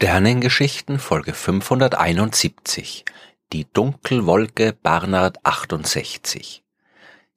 Sternengeschichten Folge 571 Die Dunkelwolke Barnard 68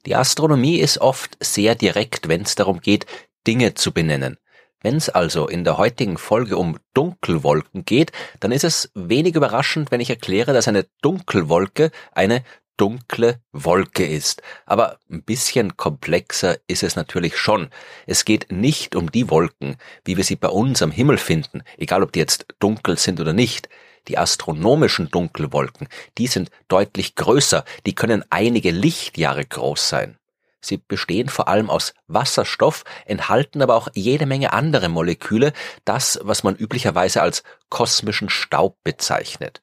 Die Astronomie ist oft sehr direkt, wenn es darum geht, Dinge zu benennen. Wenn es also in der heutigen Folge um Dunkelwolken geht, dann ist es wenig überraschend, wenn ich erkläre, dass eine Dunkelwolke eine dunkle Wolke ist. Aber ein bisschen komplexer ist es natürlich schon. Es geht nicht um die Wolken, wie wir sie bei uns am Himmel finden, egal ob die jetzt dunkel sind oder nicht. Die astronomischen Dunkelwolken, die sind deutlich größer, die können einige Lichtjahre groß sein. Sie bestehen vor allem aus Wasserstoff, enthalten aber auch jede Menge andere Moleküle, das, was man üblicherweise als kosmischen Staub bezeichnet.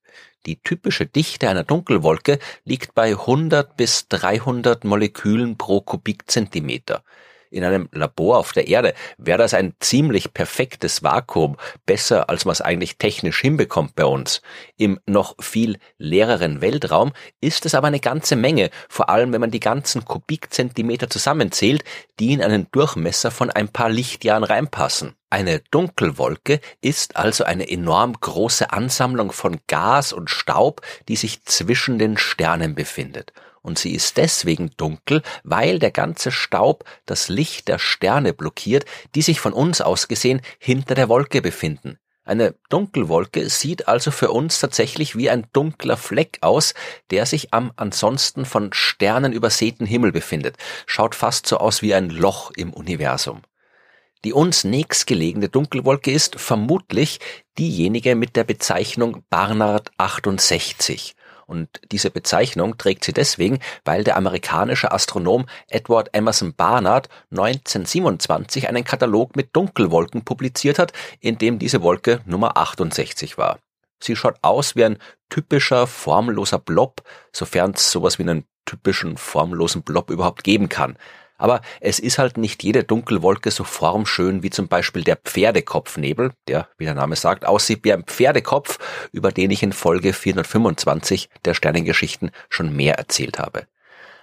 Die typische Dichte einer Dunkelwolke liegt bei 100 bis 300 Molekülen pro Kubikzentimeter in einem Labor auf der Erde wäre das ein ziemlich perfektes Vakuum, besser als man es eigentlich technisch hinbekommt bei uns. Im noch viel leereren Weltraum ist es aber eine ganze Menge, vor allem wenn man die ganzen Kubikzentimeter zusammenzählt, die in einen Durchmesser von ein paar Lichtjahren reinpassen. Eine Dunkelwolke ist also eine enorm große Ansammlung von Gas und Staub, die sich zwischen den Sternen befindet und sie ist deswegen dunkel, weil der ganze Staub das Licht der Sterne blockiert, die sich von uns aus gesehen hinter der Wolke befinden. Eine Dunkelwolke sieht also für uns tatsächlich wie ein dunkler Fleck aus, der sich am ansonsten von Sternen übersäten Himmel befindet. Schaut fast so aus wie ein Loch im Universum. Die uns nächstgelegene Dunkelwolke ist vermutlich diejenige mit der Bezeichnung Barnard 68. Und diese Bezeichnung trägt sie deswegen, weil der amerikanische Astronom Edward Emerson Barnard 1927 einen Katalog mit Dunkelwolken publiziert hat, in dem diese Wolke Nummer 68 war. Sie schaut aus wie ein typischer formloser Blob, sofern es sowas wie einen typischen formlosen Blob überhaupt geben kann. Aber es ist halt nicht jede Dunkelwolke so formschön wie zum Beispiel der Pferdekopfnebel, der, wie der Name sagt, aussieht wie ein Pferdekopf, über den ich in Folge 425 der Sternengeschichten schon mehr erzählt habe.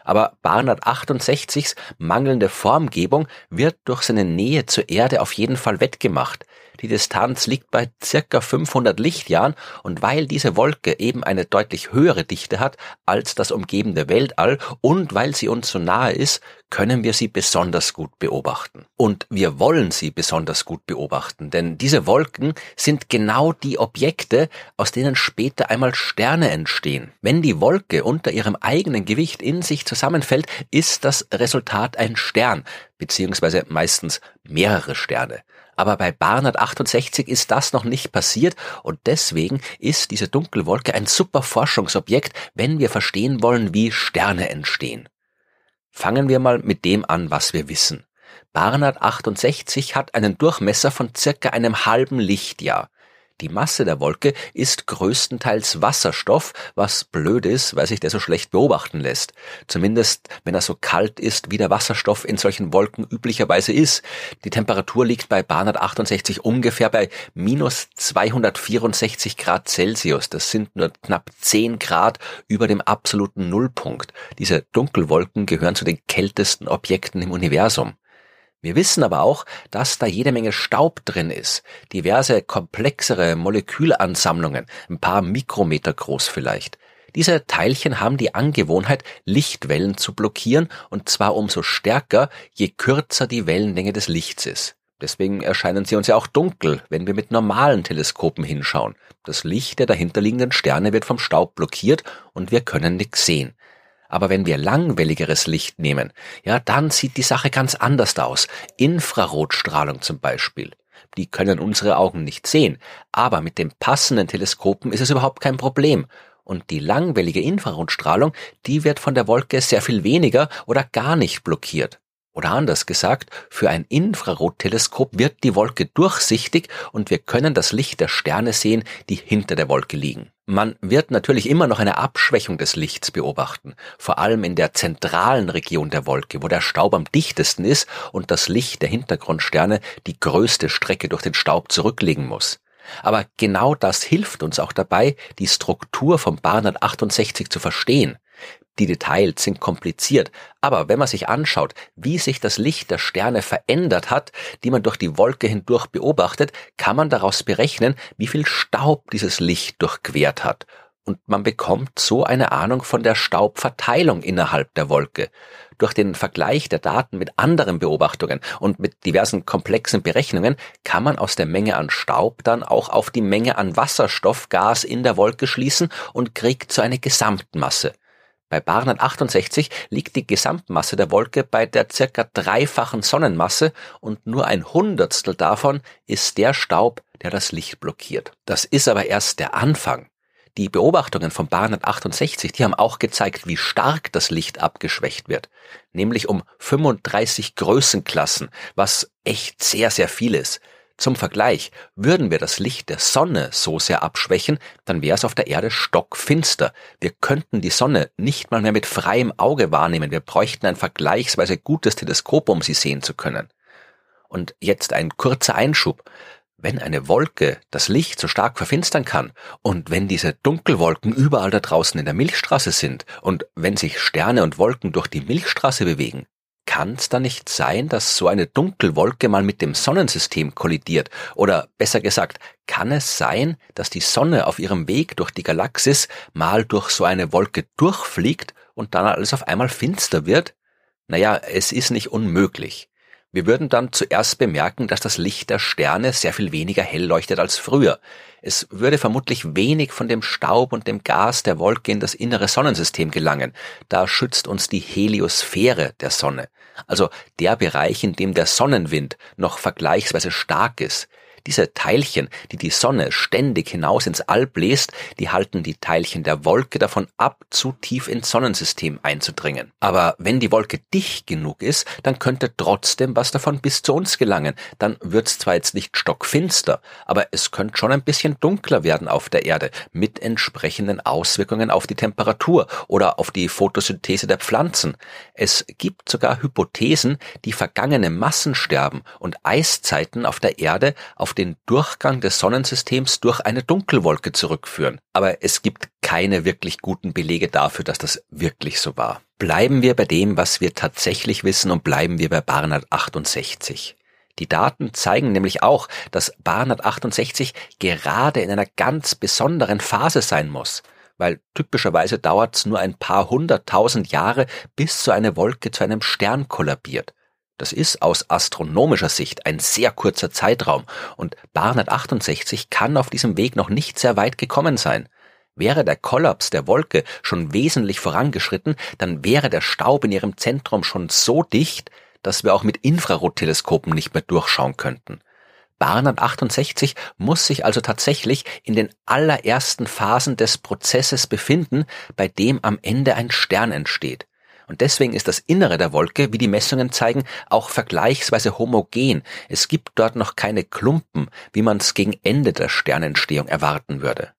Aber Barnard 68s mangelnde Formgebung wird durch seine Nähe zur Erde auf jeden Fall wettgemacht. Die Distanz liegt bei circa 500 Lichtjahren und weil diese Wolke eben eine deutlich höhere Dichte hat als das umgebende Weltall und weil sie uns so nahe ist, können wir sie besonders gut beobachten. Und wir wollen sie besonders gut beobachten, denn diese Wolken sind genau die Objekte, aus denen später einmal Sterne entstehen. Wenn die Wolke unter ihrem eigenen Gewicht in sich zusammenfällt, ist das Resultat ein Stern, beziehungsweise meistens mehrere Sterne. Aber bei Barnard 68 ist das noch nicht passiert und deswegen ist diese Dunkelwolke ein super Forschungsobjekt, wenn wir verstehen wollen, wie Sterne entstehen. Fangen wir mal mit dem an, was wir wissen. Barnard 68 hat einen Durchmesser von circa einem halben Lichtjahr. Die Masse der Wolke ist größtenteils Wasserstoff, was blöd ist, weil sich der so schlecht beobachten lässt. Zumindest, wenn er so kalt ist, wie der Wasserstoff in solchen Wolken üblicherweise ist. Die Temperatur liegt bei Barnard 68 ungefähr bei minus 264 Grad Celsius. Das sind nur knapp 10 Grad über dem absoluten Nullpunkt. Diese Dunkelwolken gehören zu den kältesten Objekten im Universum. Wir wissen aber auch, dass da jede Menge Staub drin ist, diverse komplexere Molekülansammlungen, ein paar Mikrometer groß vielleicht. Diese Teilchen haben die Angewohnheit, Lichtwellen zu blockieren, und zwar umso stärker, je kürzer die Wellenlänge des Lichts ist. Deswegen erscheinen sie uns ja auch dunkel, wenn wir mit normalen Teleskopen hinschauen. Das Licht der dahinterliegenden Sterne wird vom Staub blockiert und wir können nichts sehen. Aber wenn wir langwelligeres Licht nehmen, ja, dann sieht die Sache ganz anders aus. Infrarotstrahlung zum Beispiel. Die können unsere Augen nicht sehen, aber mit den passenden Teleskopen ist es überhaupt kein Problem. Und die langwellige Infrarotstrahlung, die wird von der Wolke sehr viel weniger oder gar nicht blockiert. Oder anders gesagt, für ein Infrarotteleskop wird die Wolke durchsichtig und wir können das Licht der Sterne sehen, die hinter der Wolke liegen. Man wird natürlich immer noch eine Abschwächung des Lichts beobachten, vor allem in der zentralen Region der Wolke, wo der Staub am dichtesten ist und das Licht der Hintergrundsterne die größte Strecke durch den Staub zurücklegen muss. Aber genau das hilft uns auch dabei, die Struktur vom Barnard 68 zu verstehen. Die Details sind kompliziert, aber wenn man sich anschaut, wie sich das Licht der Sterne verändert hat, die man durch die Wolke hindurch beobachtet, kann man daraus berechnen, wie viel Staub dieses Licht durchquert hat und man bekommt so eine Ahnung von der Staubverteilung innerhalb der Wolke. Durch den Vergleich der Daten mit anderen Beobachtungen und mit diversen komplexen Berechnungen kann man aus der Menge an Staub dann auch auf die Menge an Wasserstoffgas in der Wolke schließen und kriegt so eine Gesamtmasse. Bei Barnard 68 liegt die Gesamtmasse der Wolke bei der circa dreifachen Sonnenmasse und nur ein Hundertstel davon ist der Staub, der das Licht blockiert. Das ist aber erst der Anfang. Die Beobachtungen von Barnard 68, die haben auch gezeigt, wie stark das Licht abgeschwächt wird. Nämlich um 35 Größenklassen, was echt sehr, sehr viel ist. Zum Vergleich, würden wir das Licht der Sonne so sehr abschwächen, dann wäre es auf der Erde stockfinster. Wir könnten die Sonne nicht mal mehr mit freiem Auge wahrnehmen. Wir bräuchten ein vergleichsweise gutes Teleskop, um sie sehen zu können. Und jetzt ein kurzer Einschub. Wenn eine Wolke das Licht so stark verfinstern kann und wenn diese Dunkelwolken überall da draußen in der Milchstraße sind und wenn sich Sterne und Wolken durch die Milchstraße bewegen, kann es da nicht sein, dass so eine Dunkelwolke mal mit dem Sonnensystem kollidiert? Oder besser gesagt, kann es sein, dass die Sonne auf ihrem Weg durch die Galaxis mal durch so eine Wolke durchfliegt und dann alles auf einmal finster wird? Naja, es ist nicht unmöglich. Wir würden dann zuerst bemerken, dass das Licht der Sterne sehr viel weniger hell leuchtet als früher. Es würde vermutlich wenig von dem Staub und dem Gas der Wolke in das innere Sonnensystem gelangen. Da schützt uns die Heliosphäre der Sonne, also der Bereich, in dem der Sonnenwind noch vergleichsweise stark ist. Diese Teilchen, die die Sonne ständig hinaus ins All bläst, die halten die Teilchen der Wolke davon ab, zu tief ins Sonnensystem einzudringen. Aber wenn die Wolke dicht genug ist, dann könnte trotzdem was davon bis zu uns gelangen. Dann wird's zwar jetzt nicht stockfinster, aber es könnte schon ein bisschen dunkler werden auf der Erde, mit entsprechenden Auswirkungen auf die Temperatur oder auf die Photosynthese der Pflanzen. Es gibt sogar Hypothesen, die vergangene Massensterben und Eiszeiten auf der Erde auf den Durchgang des Sonnensystems durch eine Dunkelwolke zurückführen. Aber es gibt keine wirklich guten Belege dafür, dass das wirklich so war. Bleiben wir bei dem, was wir tatsächlich wissen und bleiben wir bei Barnard 68. Die Daten zeigen nämlich auch, dass Barnard 68 gerade in einer ganz besonderen Phase sein muss, weil typischerweise dauert es nur ein paar hunderttausend Jahre, bis so eine Wolke zu einem Stern kollabiert. Das ist aus astronomischer Sicht ein sehr kurzer Zeitraum und Barnard 68 kann auf diesem Weg noch nicht sehr weit gekommen sein. Wäre der Kollaps der Wolke schon wesentlich vorangeschritten, dann wäre der Staub in ihrem Zentrum schon so dicht, dass wir auch mit Infrarotteleskopen nicht mehr durchschauen könnten. Barnard 68 muss sich also tatsächlich in den allerersten Phasen des Prozesses befinden, bei dem am Ende ein Stern entsteht. Und deswegen ist das Innere der Wolke, wie die Messungen zeigen, auch vergleichsweise homogen. Es gibt dort noch keine Klumpen, wie man es gegen Ende der Sternentstehung erwarten würde.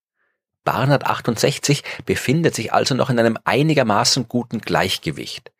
Barnard 68 befindet sich also noch in einem einigermaßen guten Gleichgewicht.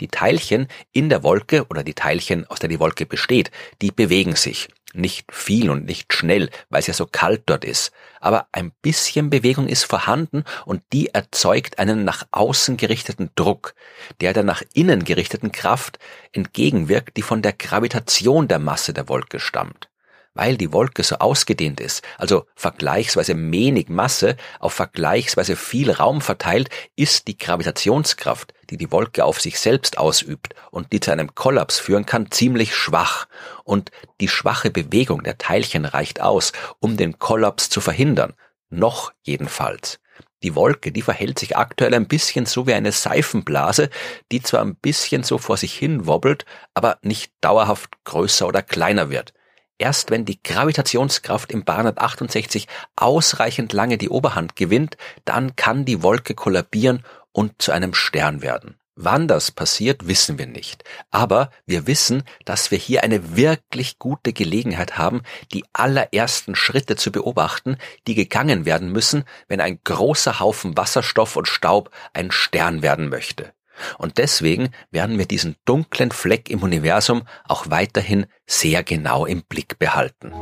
Die Teilchen in der Wolke oder die Teilchen, aus der die Wolke besteht, die bewegen sich. Nicht viel und nicht schnell, weil es ja so kalt dort ist. Aber ein bisschen Bewegung ist vorhanden und die erzeugt einen nach außen gerichteten Druck, der der nach innen gerichteten Kraft entgegenwirkt, die von der Gravitation der Masse der Wolke stammt weil die Wolke so ausgedehnt ist, also vergleichsweise wenig Masse auf vergleichsweise viel Raum verteilt, ist die Gravitationskraft, die die Wolke auf sich selbst ausübt und die zu einem Kollaps führen kann, ziemlich schwach. Und die schwache Bewegung der Teilchen reicht aus, um den Kollaps zu verhindern. Noch jedenfalls. Die Wolke, die verhält sich aktuell ein bisschen so wie eine Seifenblase, die zwar ein bisschen so vor sich hin wobbelt, aber nicht dauerhaft größer oder kleiner wird. Erst wenn die Gravitationskraft im Barnard 68 ausreichend lange die Oberhand gewinnt, dann kann die Wolke kollabieren und zu einem Stern werden. Wann das passiert, wissen wir nicht. Aber wir wissen, dass wir hier eine wirklich gute Gelegenheit haben, die allerersten Schritte zu beobachten, die gegangen werden müssen, wenn ein großer Haufen Wasserstoff und Staub ein Stern werden möchte. Und deswegen werden wir diesen dunklen Fleck im Universum auch weiterhin sehr genau im Blick behalten.